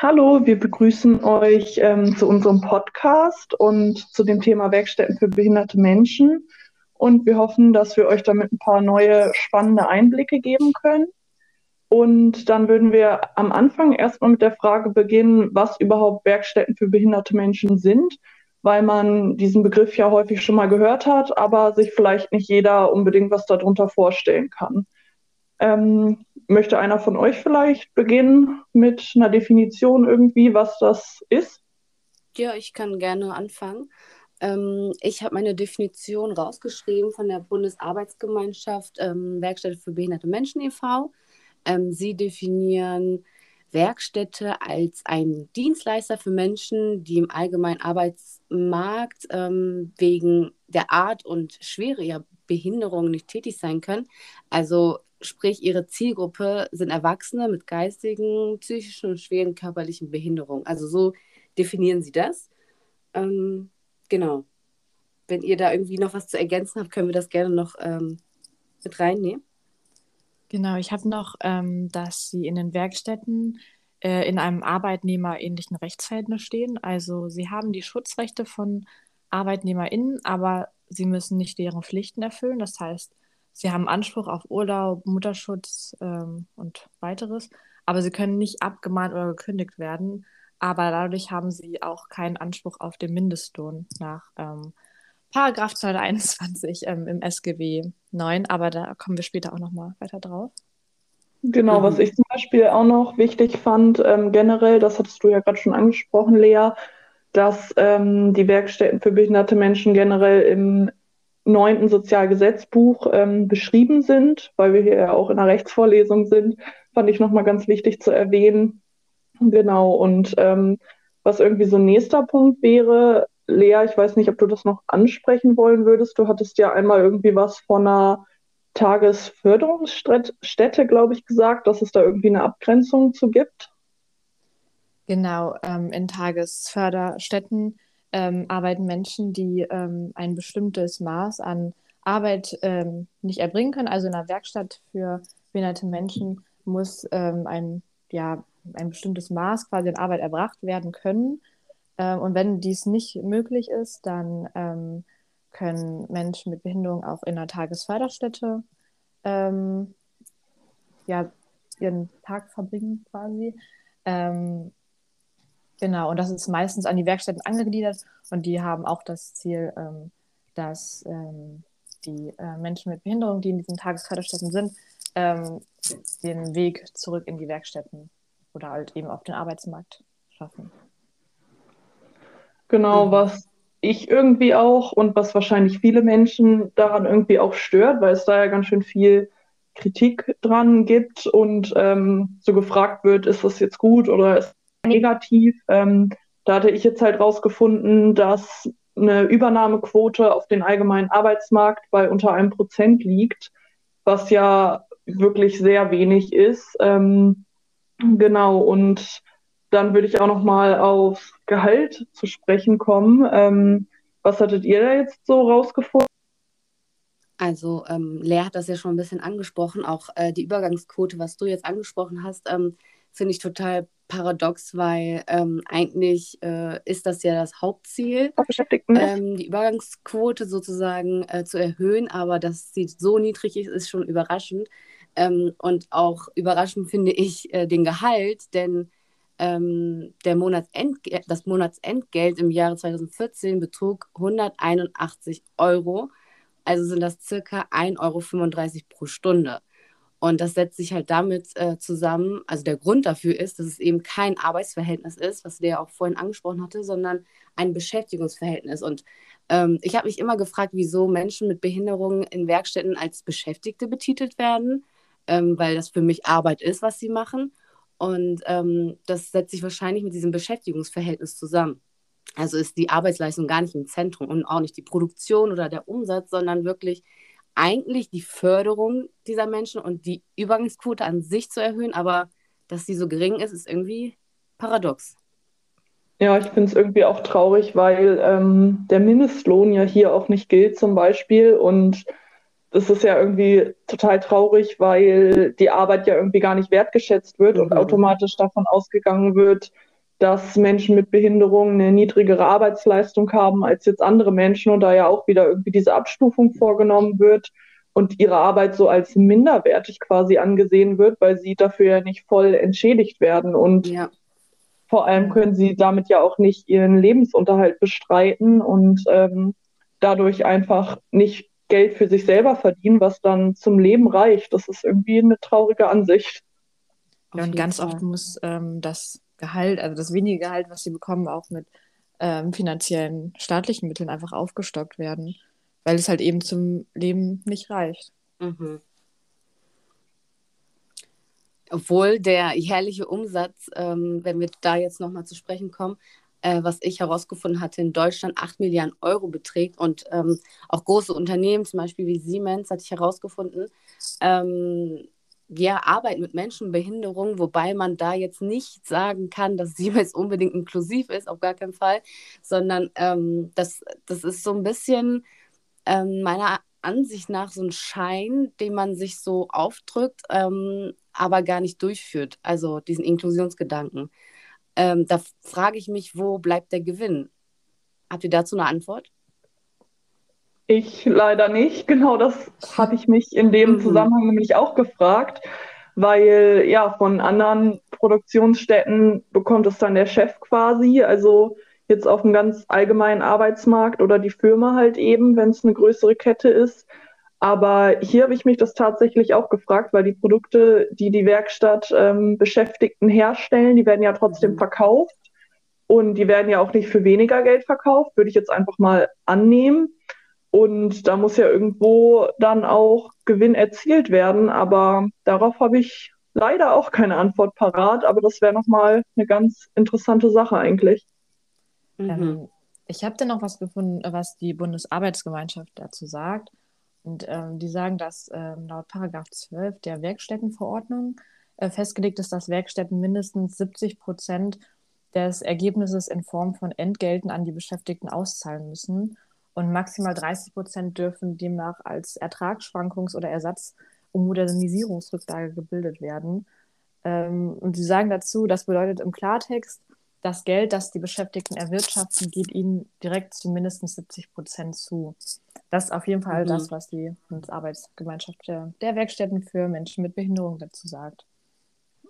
Hallo, wir begrüßen euch ähm, zu unserem Podcast und zu dem Thema Werkstätten für behinderte Menschen. Und wir hoffen, dass wir euch damit ein paar neue spannende Einblicke geben können. Und dann würden wir am Anfang erstmal mit der Frage beginnen, was überhaupt Werkstätten für behinderte Menschen sind, weil man diesen Begriff ja häufig schon mal gehört hat, aber sich vielleicht nicht jeder unbedingt was darunter vorstellen kann. Ähm, möchte einer von euch vielleicht beginnen mit einer Definition irgendwie, was das ist? Ja, ich kann gerne anfangen. Ähm, ich habe meine Definition rausgeschrieben von der Bundesarbeitsgemeinschaft ähm, Werkstätte für behinderte Menschen e.V. Ähm, sie definieren Werkstätte als ein Dienstleister für Menschen, die im allgemeinen Arbeitsmarkt ähm, wegen der Art und Schwere ihrer Behinderung nicht tätig sein können. Also Sprich, ihre Zielgruppe sind Erwachsene mit geistigen, psychischen und schweren körperlichen Behinderungen. Also so definieren sie das. Ähm, genau. Wenn ihr da irgendwie noch was zu ergänzen habt, können wir das gerne noch ähm, mit reinnehmen. Genau, ich habe noch, ähm, dass sie in den Werkstätten äh, in einem arbeitnehmerähnlichen Rechtsverhältnis stehen. Also sie haben die Schutzrechte von ArbeitnehmerInnen, aber sie müssen nicht deren Pflichten erfüllen. Das heißt, Sie haben Anspruch auf Urlaub, Mutterschutz ähm, und weiteres, aber sie können nicht abgemahnt oder gekündigt werden. Aber dadurch haben sie auch keinen Anspruch auf den Mindestlohn nach ähm, Paragraph 221 ähm, im SGB 9. Aber da kommen wir später auch nochmal weiter drauf. Genau, mhm. was ich zum Beispiel auch noch wichtig fand, ähm, generell, das hattest du ja gerade schon angesprochen, Lea, dass ähm, die Werkstätten für behinderte Menschen generell im neunten Sozialgesetzbuch ähm, beschrieben sind, weil wir hier ja auch in einer Rechtsvorlesung sind, fand ich nochmal ganz wichtig zu erwähnen. Genau, und ähm, was irgendwie so ein nächster Punkt wäre, Lea, ich weiß nicht, ob du das noch ansprechen wollen würdest. Du hattest ja einmal irgendwie was von einer Tagesförderungsstätte, glaube ich, gesagt, dass es da irgendwie eine Abgrenzung zu gibt. Genau, ähm, in Tagesförderstätten ähm, arbeiten Menschen, die ähm, ein bestimmtes Maß an Arbeit ähm, nicht erbringen können. Also in einer Werkstatt für behinderte Menschen muss ähm, ein, ja, ein bestimmtes Maß quasi an Arbeit erbracht werden können. Ähm, und wenn dies nicht möglich ist, dann ähm, können Menschen mit Behinderung auch in einer Tagesförderstätte ja, ihren Tag verbringen quasi. Ähm, Genau, und das ist meistens an die Werkstätten angegliedert und die haben auch das Ziel, ähm, dass ähm, die äh, Menschen mit Behinderung, die in diesen Tagesförderstätten sind, ähm, den Weg zurück in die Werkstätten oder halt eben auf den Arbeitsmarkt schaffen. Genau, mhm. was ich irgendwie auch und was wahrscheinlich viele Menschen daran irgendwie auch stört, weil es da ja ganz schön viel Kritik dran gibt und ähm, so gefragt wird, ist das jetzt gut oder ist negativ. Ähm, da hatte ich jetzt halt rausgefunden, dass eine Übernahmequote auf den allgemeinen Arbeitsmarkt bei unter einem Prozent liegt, was ja wirklich sehr wenig ist. Ähm, genau, und dann würde ich auch noch mal auf Gehalt zu sprechen kommen. Ähm, was hattet ihr da jetzt so rausgefunden? Also ähm, Lea hat das ja schon ein bisschen angesprochen, auch äh, die Übergangsquote, was du jetzt angesprochen hast, ähm, finde ich total paradox, weil ähm, eigentlich äh, ist das ja das Hauptziel, ähm, die Übergangsquote sozusagen äh, zu erhöhen, aber dass sie so niedrig ist, ist schon überraschend. Ähm, und auch überraschend finde ich äh, den Gehalt, denn ähm, der Monatsentge das Monatsentgelt im Jahre 2014 betrug 181 Euro. Also sind das circa 1,35 Euro pro Stunde. Und das setzt sich halt damit äh, zusammen, also der Grund dafür ist, dass es eben kein Arbeitsverhältnis ist, was der auch vorhin angesprochen hatte, sondern ein Beschäftigungsverhältnis. Und ähm, ich habe mich immer gefragt, wieso Menschen mit Behinderungen in Werkstätten als Beschäftigte betitelt werden, ähm, weil das für mich Arbeit ist, was sie machen. Und ähm, das setzt sich wahrscheinlich mit diesem Beschäftigungsverhältnis zusammen. Also ist die Arbeitsleistung gar nicht im Zentrum und auch nicht die Produktion oder der Umsatz, sondern wirklich eigentlich die Förderung dieser Menschen und die Übergangsquote an sich zu erhöhen, aber dass sie so gering ist, ist irgendwie paradox. Ja, ich finde es irgendwie auch traurig, weil ähm, der Mindestlohn ja hier auch nicht gilt zum Beispiel und das ist ja irgendwie total traurig, weil die Arbeit ja irgendwie gar nicht wertgeschätzt wird mhm. und automatisch davon ausgegangen wird, dass Menschen mit Behinderung eine niedrigere Arbeitsleistung haben als jetzt andere Menschen und da ja auch wieder irgendwie diese Abstufung vorgenommen wird und ihre Arbeit so als minderwertig quasi angesehen wird, weil sie dafür ja nicht voll entschädigt werden. Und ja. vor allem können sie damit ja auch nicht ihren Lebensunterhalt bestreiten und ähm, dadurch einfach nicht Geld für sich selber verdienen, was dann zum Leben reicht. Das ist irgendwie eine traurige Ansicht. Ja, und ganz Fall. oft muss ähm, das Gehalt, also das wenige Gehalt, was sie bekommen, auch mit ähm, finanziellen staatlichen Mitteln einfach aufgestockt werden, weil es halt eben zum Leben nicht reicht. Mhm. Obwohl der jährliche Umsatz, ähm, wenn wir da jetzt nochmal zu sprechen kommen, äh, was ich herausgefunden hatte, in Deutschland 8 Milliarden Euro beträgt und ähm, auch große Unternehmen, zum Beispiel wie Siemens, hatte ich herausgefunden, ähm, wir arbeiten mit Menschen Behinderung, wobei man da jetzt nicht sagen kann, dass Siemens unbedingt inklusiv ist, auf gar keinen Fall, sondern ähm, das, das ist so ein bisschen ähm, meiner Ansicht nach so ein Schein, den man sich so aufdrückt, ähm, aber gar nicht durchführt, also diesen Inklusionsgedanken. Ähm, da frage ich mich, wo bleibt der Gewinn? Habt ihr dazu eine Antwort? Ich leider nicht. Genau das habe ich mich in dem mhm. Zusammenhang nämlich auch gefragt, weil ja von anderen Produktionsstätten bekommt es dann der Chef quasi, also jetzt auf einem ganz allgemeinen Arbeitsmarkt oder die Firma halt eben, wenn es eine größere Kette ist. Aber hier habe ich mich das tatsächlich auch gefragt, weil die Produkte, die die Werkstatt ähm, Beschäftigten herstellen, die werden ja trotzdem mhm. verkauft und die werden ja auch nicht für weniger Geld verkauft, würde ich jetzt einfach mal annehmen. Und da muss ja irgendwo dann auch Gewinn erzielt werden. Aber darauf habe ich leider auch keine Antwort parat. Aber das wäre nochmal eine ganz interessante Sache eigentlich. Mhm. Ähm, ich habe dann noch was gefunden, was die Bundesarbeitsgemeinschaft dazu sagt. Und ähm, die sagen, dass ähm, laut Paragraph 12 der Werkstättenverordnung äh, festgelegt ist, dass Werkstätten mindestens 70 Prozent des Ergebnisses in Form von Entgelten an die Beschäftigten auszahlen müssen und maximal 30 Prozent dürfen demnach als Ertragsschwankungs- oder Ersatz- und Modernisierungsrücklage gebildet werden. Ähm, und sie sagen dazu, das bedeutet im Klartext, das Geld, das die Beschäftigten erwirtschaften, geht ihnen direkt zu mindestens 70 Prozent zu. Das ist auf jeden Fall mhm. das, was die Arbeitsgemeinschaft der, der Werkstätten für Menschen mit Behinderung dazu sagt.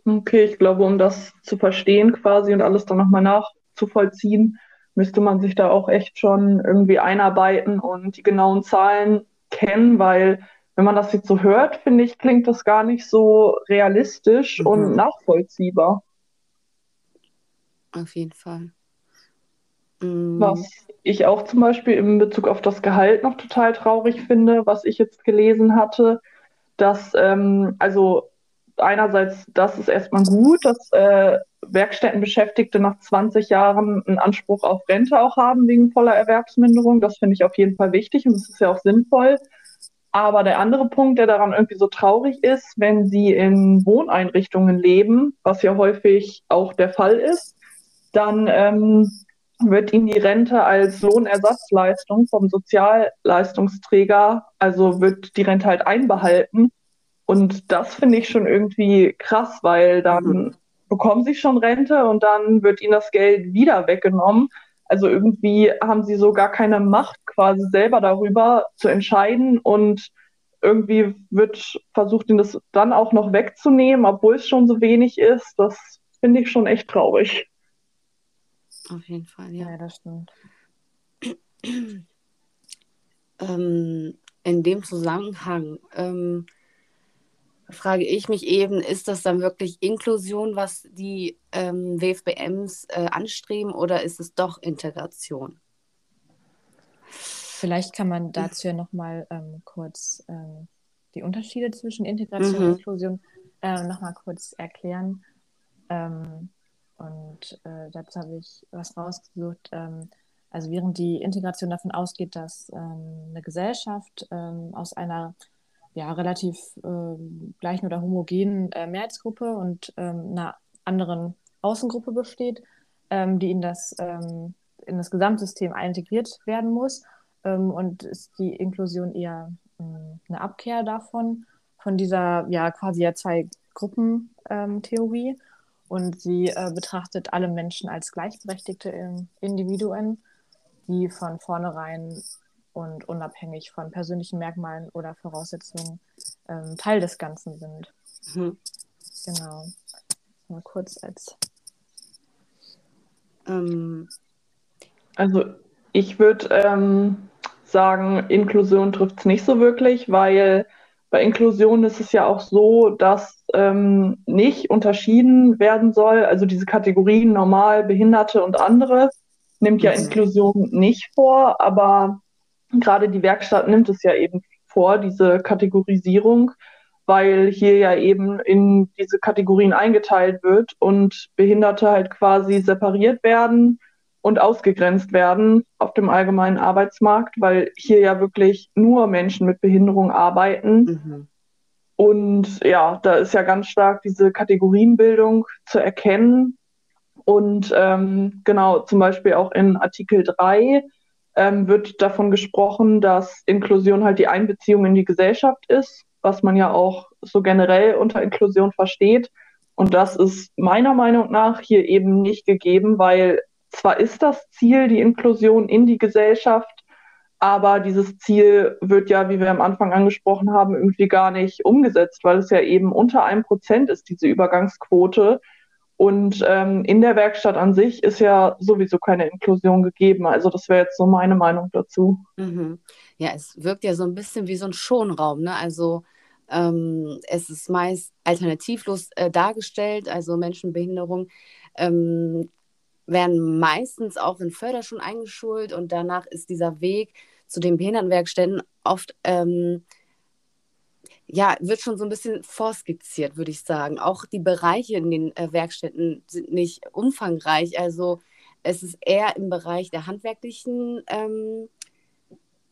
Okay, ich glaube, um das zu verstehen quasi und alles dann nochmal nachzuvollziehen, müsste man sich da auch echt schon irgendwie einarbeiten und die genauen Zahlen kennen, weil wenn man das jetzt so hört, finde ich, klingt das gar nicht so realistisch mhm. und nachvollziehbar. Auf jeden Fall. Mhm. Was ich auch zum Beispiel in Bezug auf das Gehalt noch total traurig finde, was ich jetzt gelesen hatte, dass, ähm, also einerseits, das ist erstmal gut, dass äh, Werkstättenbeschäftigte nach 20 Jahren einen Anspruch auf Rente auch haben wegen voller Erwerbsminderung. Das finde ich auf jeden Fall wichtig und das ist ja auch sinnvoll. Aber der andere Punkt, der daran irgendwie so traurig ist, wenn sie in Wohneinrichtungen leben, was ja häufig auch der Fall ist, dann ähm, wird ihnen die Rente als Lohnersatzleistung vom Sozialleistungsträger, also wird die Rente halt einbehalten. Und das finde ich schon irgendwie krass, weil dann mhm bekommen sie schon Rente und dann wird ihnen das Geld wieder weggenommen. Also irgendwie haben sie so gar keine Macht quasi selber darüber zu entscheiden und irgendwie wird versucht, ihnen das dann auch noch wegzunehmen, obwohl es schon so wenig ist. Das finde ich schon echt traurig. Auf jeden Fall, ja. Ja, das stimmt. ähm, in dem Zusammenhang, ähm, frage ich mich eben, ist das dann wirklich Inklusion, was die ähm, WFBMs äh, anstreben, oder ist es doch Integration? Vielleicht kann man dazu ja nochmal ähm, kurz ähm, die Unterschiede zwischen Integration mhm. und Inklusion äh, nochmal kurz erklären. Ähm, und äh, dazu habe ich was rausgesucht. Ähm, also während die Integration davon ausgeht, dass ähm, eine Gesellschaft ähm, aus einer ja, relativ äh, gleichen oder homogenen äh, Mehrheitsgruppe und ähm, einer anderen Außengruppe besteht, ähm, die in das, ähm, in das Gesamtsystem integriert werden muss. Ähm, und ist die Inklusion eher ähm, eine Abkehr davon, von dieser ja quasi ja zwei Gruppentheorie. und sie äh, betrachtet alle Menschen als gleichberechtigte Individuen, die von vornherein und unabhängig von persönlichen Merkmalen oder Voraussetzungen ähm, Teil des Ganzen sind. Mhm. Genau. Mal kurz als. Ähm. Also ich würde ähm, sagen, Inklusion trifft es nicht so wirklich, weil bei Inklusion ist es ja auch so, dass ähm, nicht unterschieden werden soll. Also diese Kategorien normal, Behinderte und andere nimmt ja mhm. Inklusion nicht vor, aber gerade die Werkstatt nimmt es ja eben vor, diese Kategorisierung, weil hier ja eben in diese Kategorien eingeteilt wird und Behinderte halt quasi separiert werden und ausgegrenzt werden auf dem allgemeinen Arbeitsmarkt, weil hier ja wirklich nur Menschen mit Behinderung arbeiten. Mhm. Und ja, da ist ja ganz stark diese Kategorienbildung zu erkennen. Und ähm, genau, zum Beispiel auch in Artikel 3 ähm, wird davon gesprochen, dass Inklusion halt die Einbeziehung in die Gesellschaft ist, was man ja auch so generell unter Inklusion versteht. Und das ist meiner Meinung nach hier eben nicht gegeben, weil zwar ist das Ziel die Inklusion in die Gesellschaft, aber dieses Ziel wird ja, wie wir am Anfang angesprochen haben, irgendwie gar nicht umgesetzt, weil es ja eben unter einem Prozent ist, diese Übergangsquote. Und ähm, in der Werkstatt an sich ist ja sowieso keine Inklusion gegeben. Also das wäre jetzt so meine Meinung dazu. Mhm. Ja, es wirkt ja so ein bisschen wie so ein Schonraum. Ne? Also ähm, es ist meist alternativlos äh, dargestellt, also Menschenbehinderung. Ähm, werden meistens auch in Förderschulen eingeschult und danach ist dieser Weg zu den Behindertenwerkstätten oft ähm, ja, wird schon so ein bisschen vorskizziert, würde ich sagen. Auch die Bereiche in den äh, Werkstätten sind nicht umfangreich. Also es ist eher im Bereich der handwerklichen ähm,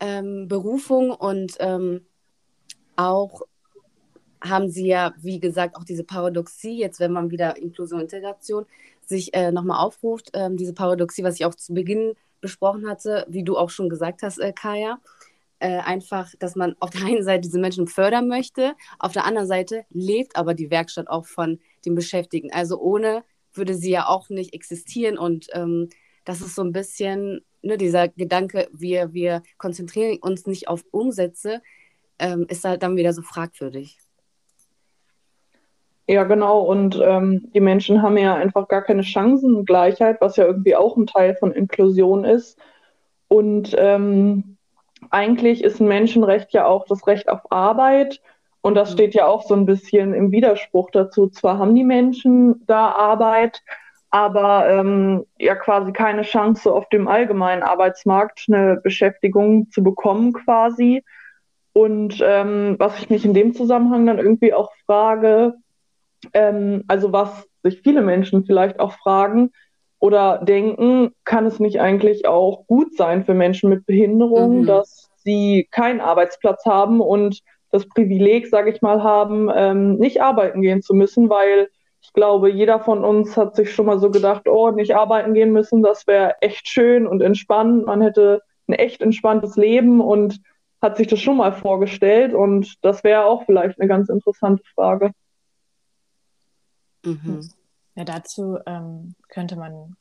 ähm, Berufung und ähm, auch haben sie ja, wie gesagt, auch diese Paradoxie, jetzt wenn man wieder Inklusion und Integration sich äh, nochmal aufruft, ähm, diese Paradoxie, was ich auch zu Beginn besprochen hatte, wie du auch schon gesagt hast, äh, Kaya, äh, einfach, dass man auf der einen Seite diese Menschen fördern möchte, auf der anderen Seite lebt aber die Werkstatt auch von den Beschäftigten. Also ohne würde sie ja auch nicht existieren und ähm, das ist so ein bisschen ne, dieser Gedanke, wir, wir konzentrieren uns nicht auf Umsätze, ähm, ist halt dann wieder so fragwürdig. Ja, genau. Und ähm, die Menschen haben ja einfach gar keine Chancengleichheit, was ja irgendwie auch ein Teil von Inklusion ist. Und ähm, eigentlich ist ein Menschenrecht ja auch das Recht auf Arbeit. Und das steht ja auch so ein bisschen im Widerspruch dazu. Zwar haben die Menschen da Arbeit, aber ähm, ja quasi keine Chance auf dem allgemeinen Arbeitsmarkt eine Beschäftigung zu bekommen quasi. Und ähm, was ich mich in dem Zusammenhang dann irgendwie auch frage, ähm, also was sich viele Menschen vielleicht auch fragen, oder denken, kann es nicht eigentlich auch gut sein für Menschen mit Behinderung, mhm. dass sie keinen Arbeitsplatz haben und das Privileg, sage ich mal, haben, ähm, nicht arbeiten gehen zu müssen, weil ich glaube, jeder von uns hat sich schon mal so gedacht, oh, nicht arbeiten gehen müssen, das wäre echt schön und entspannt. Man hätte ein echt entspanntes Leben und hat sich das schon mal vorgestellt und das wäre auch vielleicht eine ganz interessante Frage. Mhm. Ja, dazu ähm, könnte man,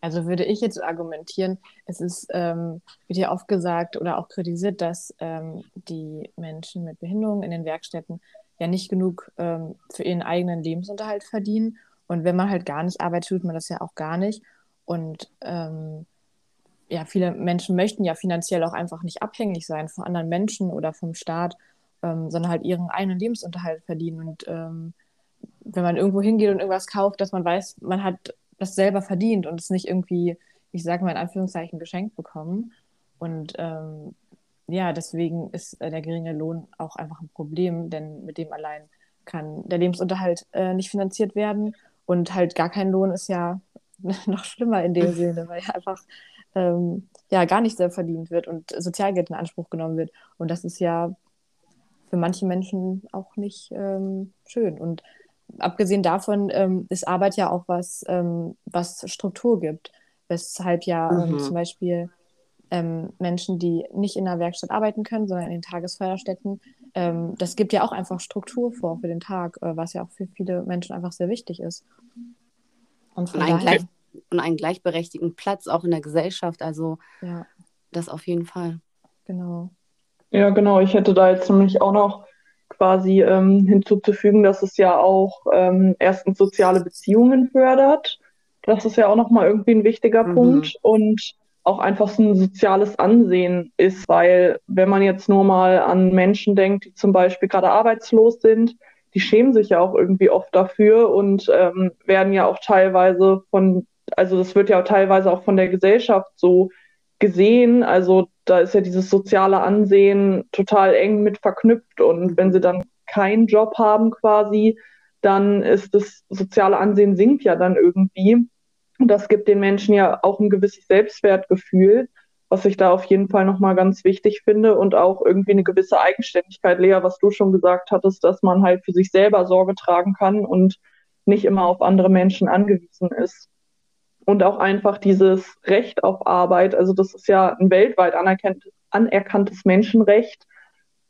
also würde ich jetzt argumentieren, es ist, ähm, wird ja oft gesagt oder auch kritisiert, dass ähm, die Menschen mit Behinderungen in den Werkstätten ja nicht genug ähm, für ihren eigenen Lebensunterhalt verdienen. Und wenn man halt gar nicht arbeitet, tut man das ja auch gar nicht. Und ähm, ja, viele Menschen möchten ja finanziell auch einfach nicht abhängig sein von anderen Menschen oder vom Staat, ähm, sondern halt ihren eigenen Lebensunterhalt verdienen. Und wenn man irgendwo hingeht und irgendwas kauft, dass man weiß, man hat das selber verdient und es nicht irgendwie, ich sage mal in Anführungszeichen, geschenkt bekommen. Und ähm, ja, deswegen ist äh, der geringe Lohn auch einfach ein Problem, denn mit dem allein kann der Lebensunterhalt äh, nicht finanziert werden. Und halt gar kein Lohn ist ja noch schlimmer in dem Sinne, weil ja einfach ähm, ja gar nicht sehr verdient wird und Sozialgeld in Anspruch genommen wird. Und das ist ja für manche Menschen auch nicht ähm, schön. Und abgesehen davon ähm, ist Arbeit ja auch was, ähm, was Struktur gibt, weshalb ja ähm, mhm. zum Beispiel ähm, Menschen, die nicht in der Werkstatt arbeiten können, sondern in den Tagesförderstätten, ähm, das gibt ja auch einfach Struktur vor für den Tag, äh, was ja auch für viele Menschen einfach sehr wichtig ist. Und, und, einen gleich, und, einen gleichberechtigten Platz auch in der Gesellschaft. Also ja. das auf jeden Fall. Genau. Ja, genau. Ich hätte da jetzt nämlich auch noch quasi ähm, hinzuzufügen, dass es ja auch ähm, erstens soziale Beziehungen fördert. Das ist ja auch nochmal irgendwie ein wichtiger mhm. Punkt. Und auch einfach so ein soziales Ansehen ist, weil wenn man jetzt nur mal an Menschen denkt, die zum Beispiel gerade arbeitslos sind, die schämen sich ja auch irgendwie oft dafür und ähm, werden ja auch teilweise von, also das wird ja auch teilweise auch von der Gesellschaft so gesehen. Also da ist ja dieses soziale Ansehen total eng mit verknüpft und wenn sie dann keinen Job haben quasi, dann ist das soziale Ansehen sinkt ja dann irgendwie. Und das gibt den Menschen ja auch ein gewisses Selbstwertgefühl, was ich da auf jeden Fall nochmal ganz wichtig finde und auch irgendwie eine gewisse Eigenständigkeit, Lea, was du schon gesagt hattest, dass man halt für sich selber Sorge tragen kann und nicht immer auf andere Menschen angewiesen ist. Und auch einfach dieses Recht auf Arbeit, also das ist ja ein weltweit anerkanntes Menschenrecht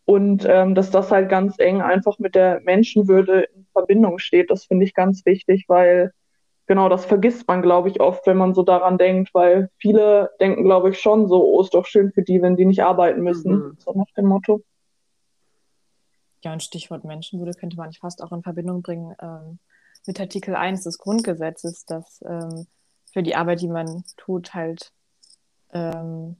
und ähm, dass das halt ganz eng einfach mit der Menschenwürde in Verbindung steht, das finde ich ganz wichtig, weil genau, das vergisst man, glaube ich, oft, wenn man so daran denkt, weil viele denken, glaube ich, schon so, oh, ist doch schön für die, wenn die nicht arbeiten müssen, mhm. so nach dem Motto. Ja, und Stichwort Menschenwürde könnte man fast auch in Verbindung bringen ähm, mit Artikel 1 des Grundgesetzes, dass ähm, für die Arbeit, die man tut, halt ähm,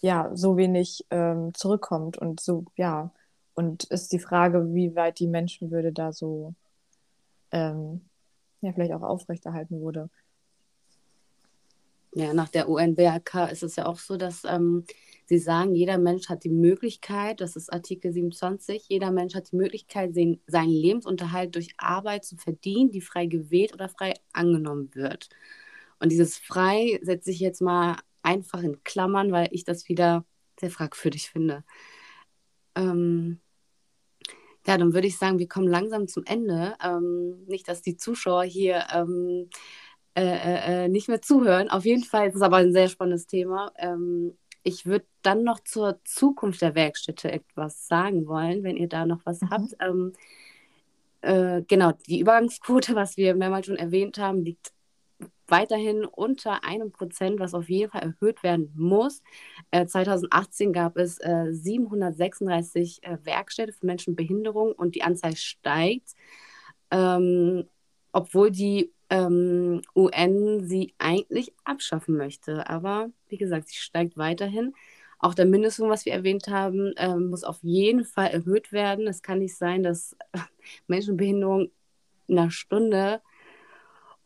ja so wenig ähm, zurückkommt und so, ja, und ist die Frage, wie weit die Menschenwürde da so ähm, ja vielleicht auch aufrechterhalten wurde. Ja, nach der UNBRK ist es ja auch so, dass ähm, sie sagen, jeder Mensch hat die Möglichkeit, das ist Artikel 27, jeder Mensch hat die Möglichkeit, seinen, seinen Lebensunterhalt durch Arbeit zu verdienen, die frei gewählt oder frei angenommen wird. Und dieses frei setze ich jetzt mal einfach in Klammern, weil ich das wieder sehr fragwürdig finde. Ähm, ja, dann würde ich sagen, wir kommen langsam zum Ende. Ähm, nicht, dass die Zuschauer hier ähm, äh, äh, äh, nicht mehr zuhören. Auf jeden Fall ist es aber ein sehr spannendes Thema. Ähm, ich würde dann noch zur Zukunft der Werkstätte etwas sagen wollen, wenn ihr da noch was mhm. habt. Ähm, äh, genau, die Übergangsquote, was wir mehrmals schon erwähnt haben, liegt weiterhin unter einem Prozent, was auf jeden Fall erhöht werden muss. Äh, 2018 gab es äh, 736 äh, Werkstätten für Menschen mit Behinderung und die Anzahl steigt, ähm, obwohl die ähm, UN sie eigentlich abschaffen möchte. Aber wie gesagt, sie steigt weiterhin. Auch der Mindestlohn, was wir erwähnt haben, ähm, muss auf jeden Fall erhöht werden. Es kann nicht sein, dass Menschen mit Behinderung in einer Stunde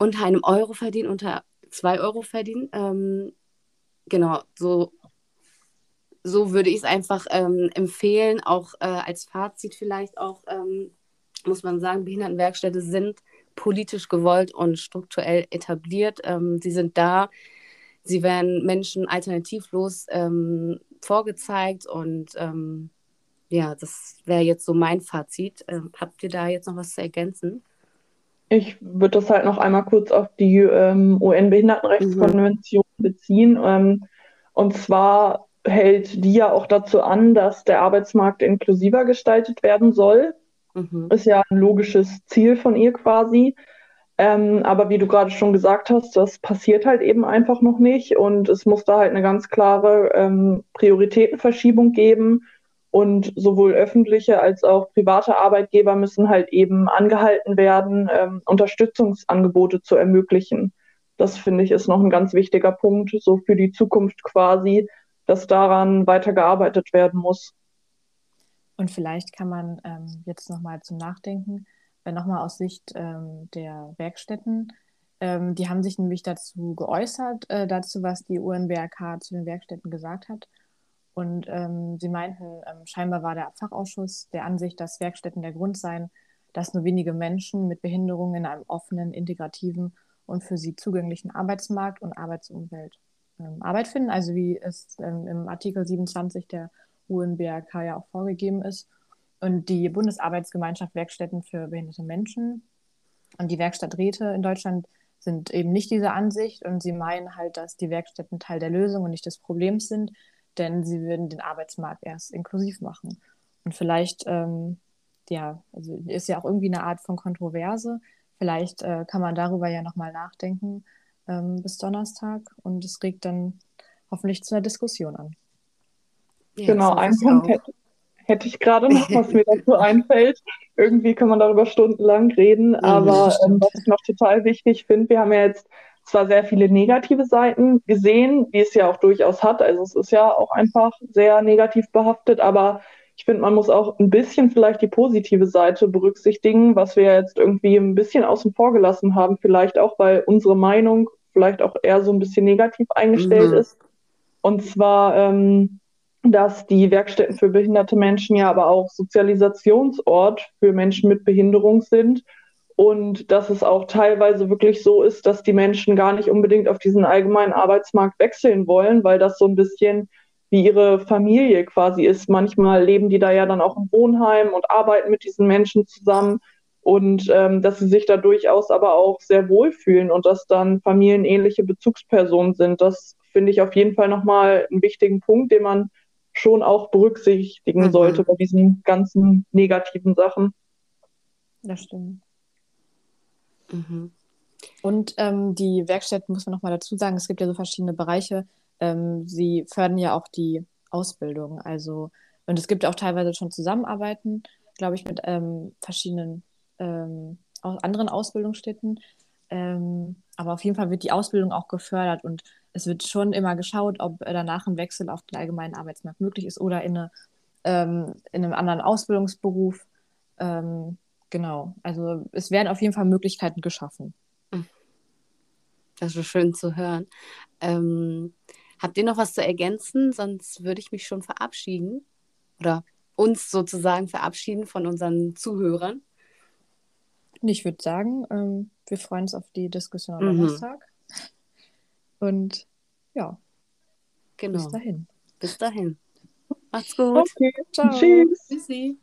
unter einem Euro verdienen, unter zwei Euro verdienen. Ähm, genau, so, so würde ich es einfach ähm, empfehlen, auch äh, als Fazit vielleicht auch, ähm, muss man sagen, Behindertenwerkstätte sind politisch gewollt und strukturell etabliert. Ähm, sie sind da, sie werden Menschen alternativlos ähm, vorgezeigt und ähm, ja, das wäre jetzt so mein Fazit. habt ihr da jetzt noch was zu ergänzen? Ich würde das halt noch einmal kurz auf die ähm, UN-Behindertenrechtskonvention mhm. beziehen. Ähm, und zwar hält die ja auch dazu an, dass der Arbeitsmarkt inklusiver gestaltet werden soll. Mhm. Ist ja ein logisches Ziel von ihr quasi. Ähm, aber wie du gerade schon gesagt hast, das passiert halt eben einfach noch nicht. Und es muss da halt eine ganz klare ähm, Prioritätenverschiebung geben und sowohl öffentliche als auch private Arbeitgeber müssen halt eben angehalten werden, ähm, Unterstützungsangebote zu ermöglichen. Das finde ich ist noch ein ganz wichtiger Punkt, so für die Zukunft quasi, dass daran weiter gearbeitet werden muss. Und vielleicht kann man ähm, jetzt nochmal zum Nachdenken, äh, nochmal aus Sicht ähm, der Werkstätten, ähm, die haben sich nämlich dazu geäußert, äh, dazu, was die UNBRK zu den Werkstätten gesagt hat. Und ähm, sie meinten, ähm, scheinbar war der Fachausschuss der Ansicht, dass Werkstätten der Grund seien, dass nur wenige Menschen mit Behinderungen in einem offenen, integrativen und für sie zugänglichen Arbeitsmarkt und Arbeitsumwelt ähm, Arbeit finden, also wie es ähm, im Artikel 27 der UNBRK ja auch vorgegeben ist. Und die Bundesarbeitsgemeinschaft Werkstätten für behinderte Menschen und die Werkstatträte in Deutschland sind eben nicht dieser Ansicht. Und sie meinen halt, dass die Werkstätten Teil der Lösung und nicht des Problems sind, denn sie würden den Arbeitsmarkt erst inklusiv machen. Und vielleicht, ähm, ja, also ist ja auch irgendwie eine Art von Kontroverse. vielleicht äh, kann man darüber ja nochmal nachdenken ähm, bis Donnerstag und es regt dann hoffentlich zu einer Diskussion an. Ja, genau, ein Punkt hätte, hätte, ich gerade noch, was mir dazu einfällt. Irgendwie kann man darüber stundenlang reden, aber ähm, was ich noch total wichtig finde, wir haben ja jetzt zwar sehr viele negative Seiten gesehen, die es ja auch durchaus hat. Also es ist ja auch einfach sehr negativ behaftet, aber ich finde, man muss auch ein bisschen vielleicht die positive Seite berücksichtigen, was wir jetzt irgendwie ein bisschen außen vor gelassen haben, vielleicht auch, weil unsere Meinung vielleicht auch eher so ein bisschen negativ eingestellt mhm. ist. Und zwar, ähm, dass die Werkstätten für behinderte Menschen ja aber auch Sozialisationsort für Menschen mit Behinderung sind und dass es auch teilweise wirklich so ist, dass die Menschen gar nicht unbedingt auf diesen allgemeinen Arbeitsmarkt wechseln wollen, weil das so ein bisschen wie ihre Familie quasi ist. Manchmal leben die da ja dann auch im Wohnheim und arbeiten mit diesen Menschen zusammen und ähm, dass sie sich da durchaus aber auch sehr wohlfühlen und dass dann familienähnliche Bezugspersonen sind. Das finde ich auf jeden Fall nochmal einen wichtigen Punkt, den man schon auch berücksichtigen mhm. sollte bei diesen ganzen negativen Sachen. Das stimmt. Mhm. Und ähm, die Werkstätten muss man nochmal dazu sagen, es gibt ja so verschiedene Bereiche ähm, sie fördern ja auch die Ausbildung. Also, und es gibt auch teilweise schon Zusammenarbeiten, glaube ich, mit ähm, verschiedenen ähm, anderen Ausbildungsstätten. Ähm, aber auf jeden Fall wird die Ausbildung auch gefördert und es wird schon immer geschaut, ob danach ein Wechsel auf den allgemeinen Arbeitsmarkt möglich ist oder in, eine, ähm, in einem anderen Ausbildungsberuf. Ähm, genau, also es werden auf jeden Fall Möglichkeiten geschaffen. Das ist schön zu hören. Ähm, Habt ihr noch was zu ergänzen? Sonst würde ich mich schon verabschieden oder uns sozusagen verabschieden von unseren Zuhörern. Ich würde sagen, ähm, wir freuen uns auf die Diskussion am mhm. Donnerstag. Und ja, genau. bis dahin. Bis dahin. Macht's gut. Okay. Ciao. Tschüss. Tschüssi.